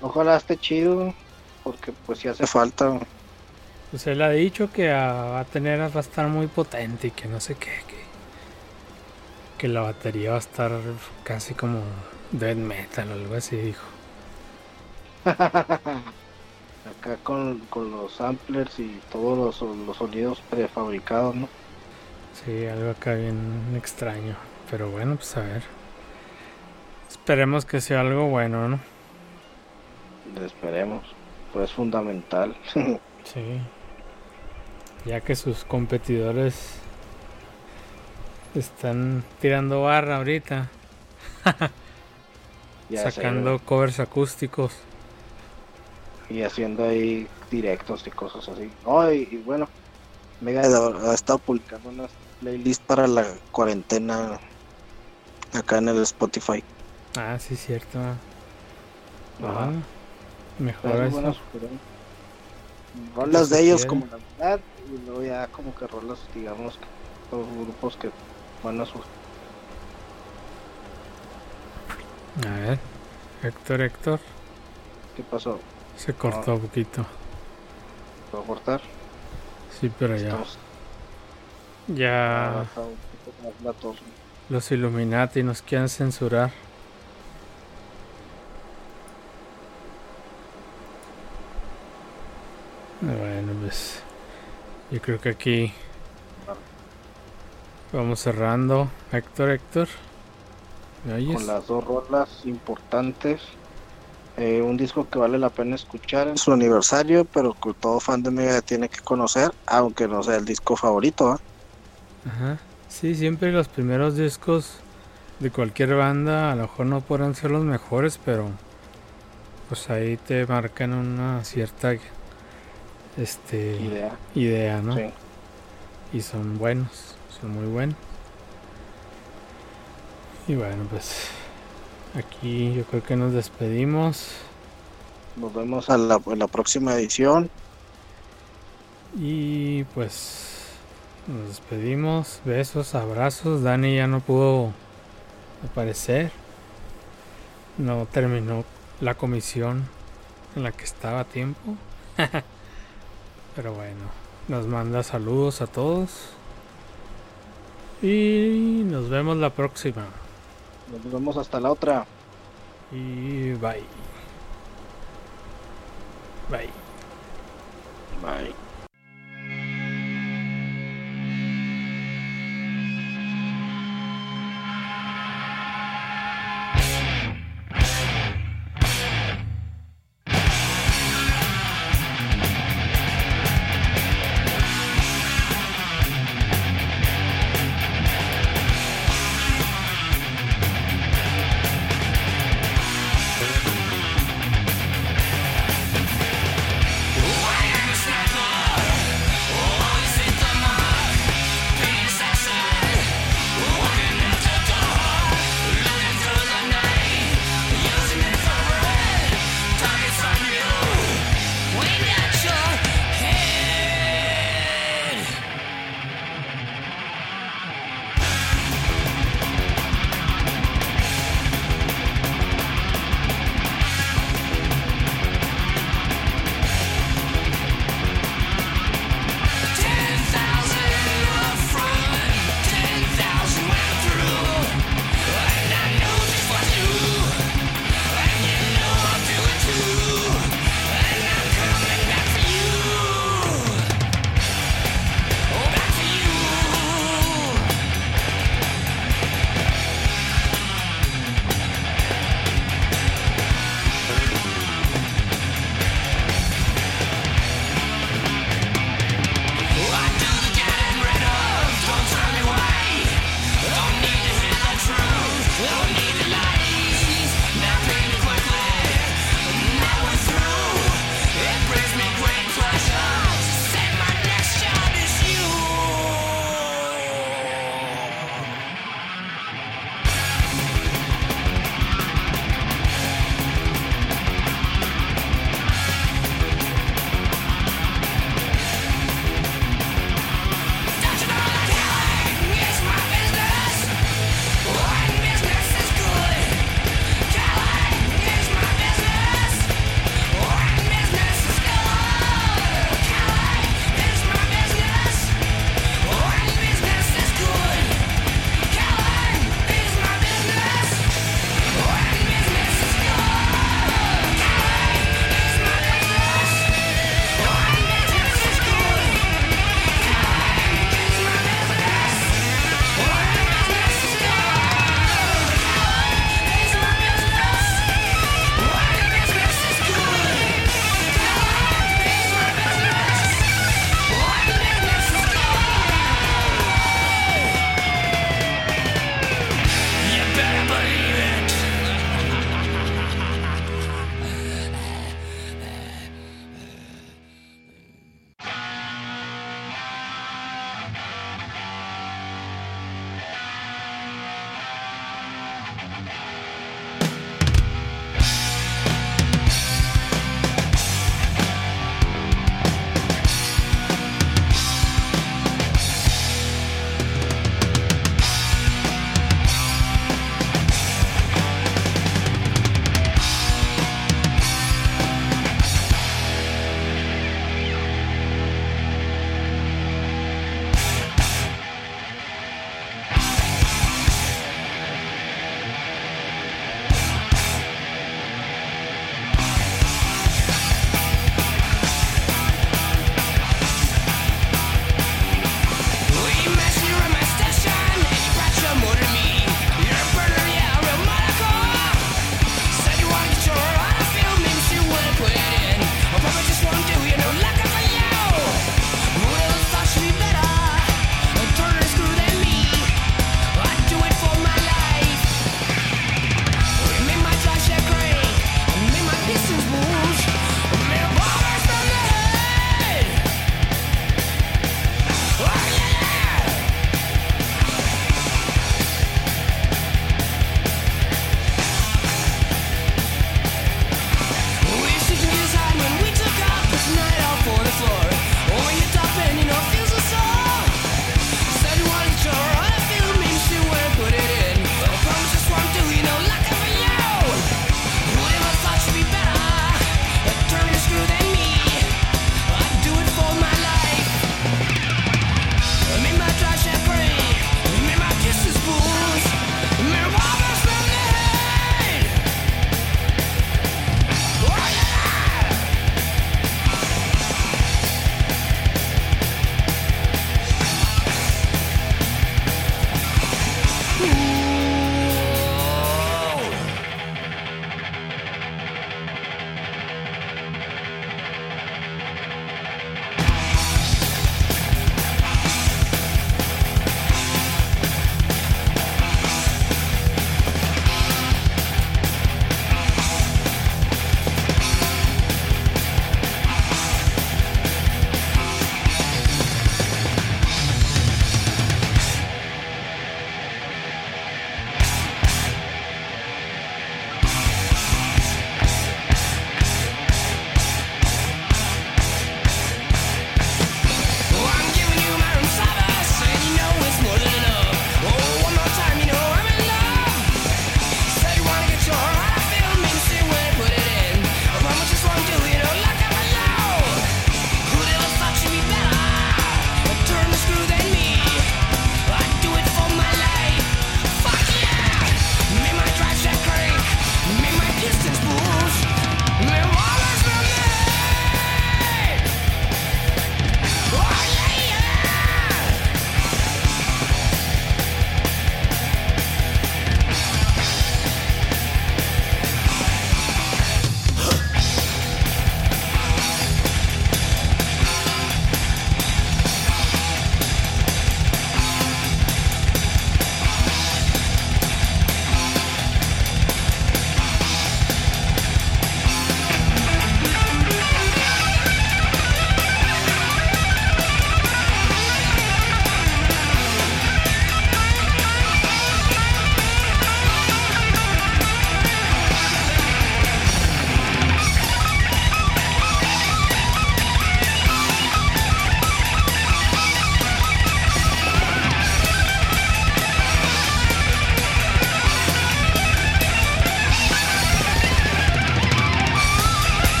Ojalá esté chido, porque pues si hace falta. Pues él ha dicho que va a tener va a estar muy potente y que no sé qué, que, la batería va a estar casi como death metal o algo así dijo. Acá con, con los samplers y todos los, los sonidos prefabricados, ¿no? Sí, algo acá bien extraño. Pero bueno, pues a ver. Esperemos que sea algo bueno, ¿no? Esperemos. Pues es fundamental. Sí. Ya que sus competidores están tirando barra ahorita, Ya sé, sacando covers acústicos. y haciendo ahí directos y cosas así. Oh, y, y bueno, Mega ha estado publicando unas playlists para la cuarentena acá en el Spotify. Ah, sí, cierto. Ajá. Ah, mejor eso. buenas. Rolas de ellos quiere. como Navidad y luego ya como que rolas, digamos, los grupos que van a ver, Héctor, Héctor. ¿Qué pasó? Se cortó un poquito. ¿Puedo cortar? Sí, pero ya. Estamos- Ya la torre. los Illuminati nos quieren censurar. Bueno, pues yo creo que aquí vamos cerrando. Héctor, Héctor. Con las dos rolas importantes. Eh, un disco que vale la pena escuchar en su aniversario, pero que todo fan de Megadeth tiene que conocer, aunque no sea el disco favorito. ¿ah? Ajá. Sí, siempre los primeros discos de cualquier banda a lo mejor no podrán ser los mejores, pero pues ahí te marcan una cierta este Idea. idea, ¿no? Sí. Y son buenos, muy buenos. Y bueno, pues aquí yo creo que nos despedimos Nos vemos a la, en la próxima edición. y pues nos despedimos. Besos, abrazos. Dani ya no pudo aparecer. No terminó la comisión en la que estaba a tiempo. Pero bueno, nos manda saludos a todos. Y nos vemos la próxima. Nos vemos hasta la otra. Y bye. Bye. Bye.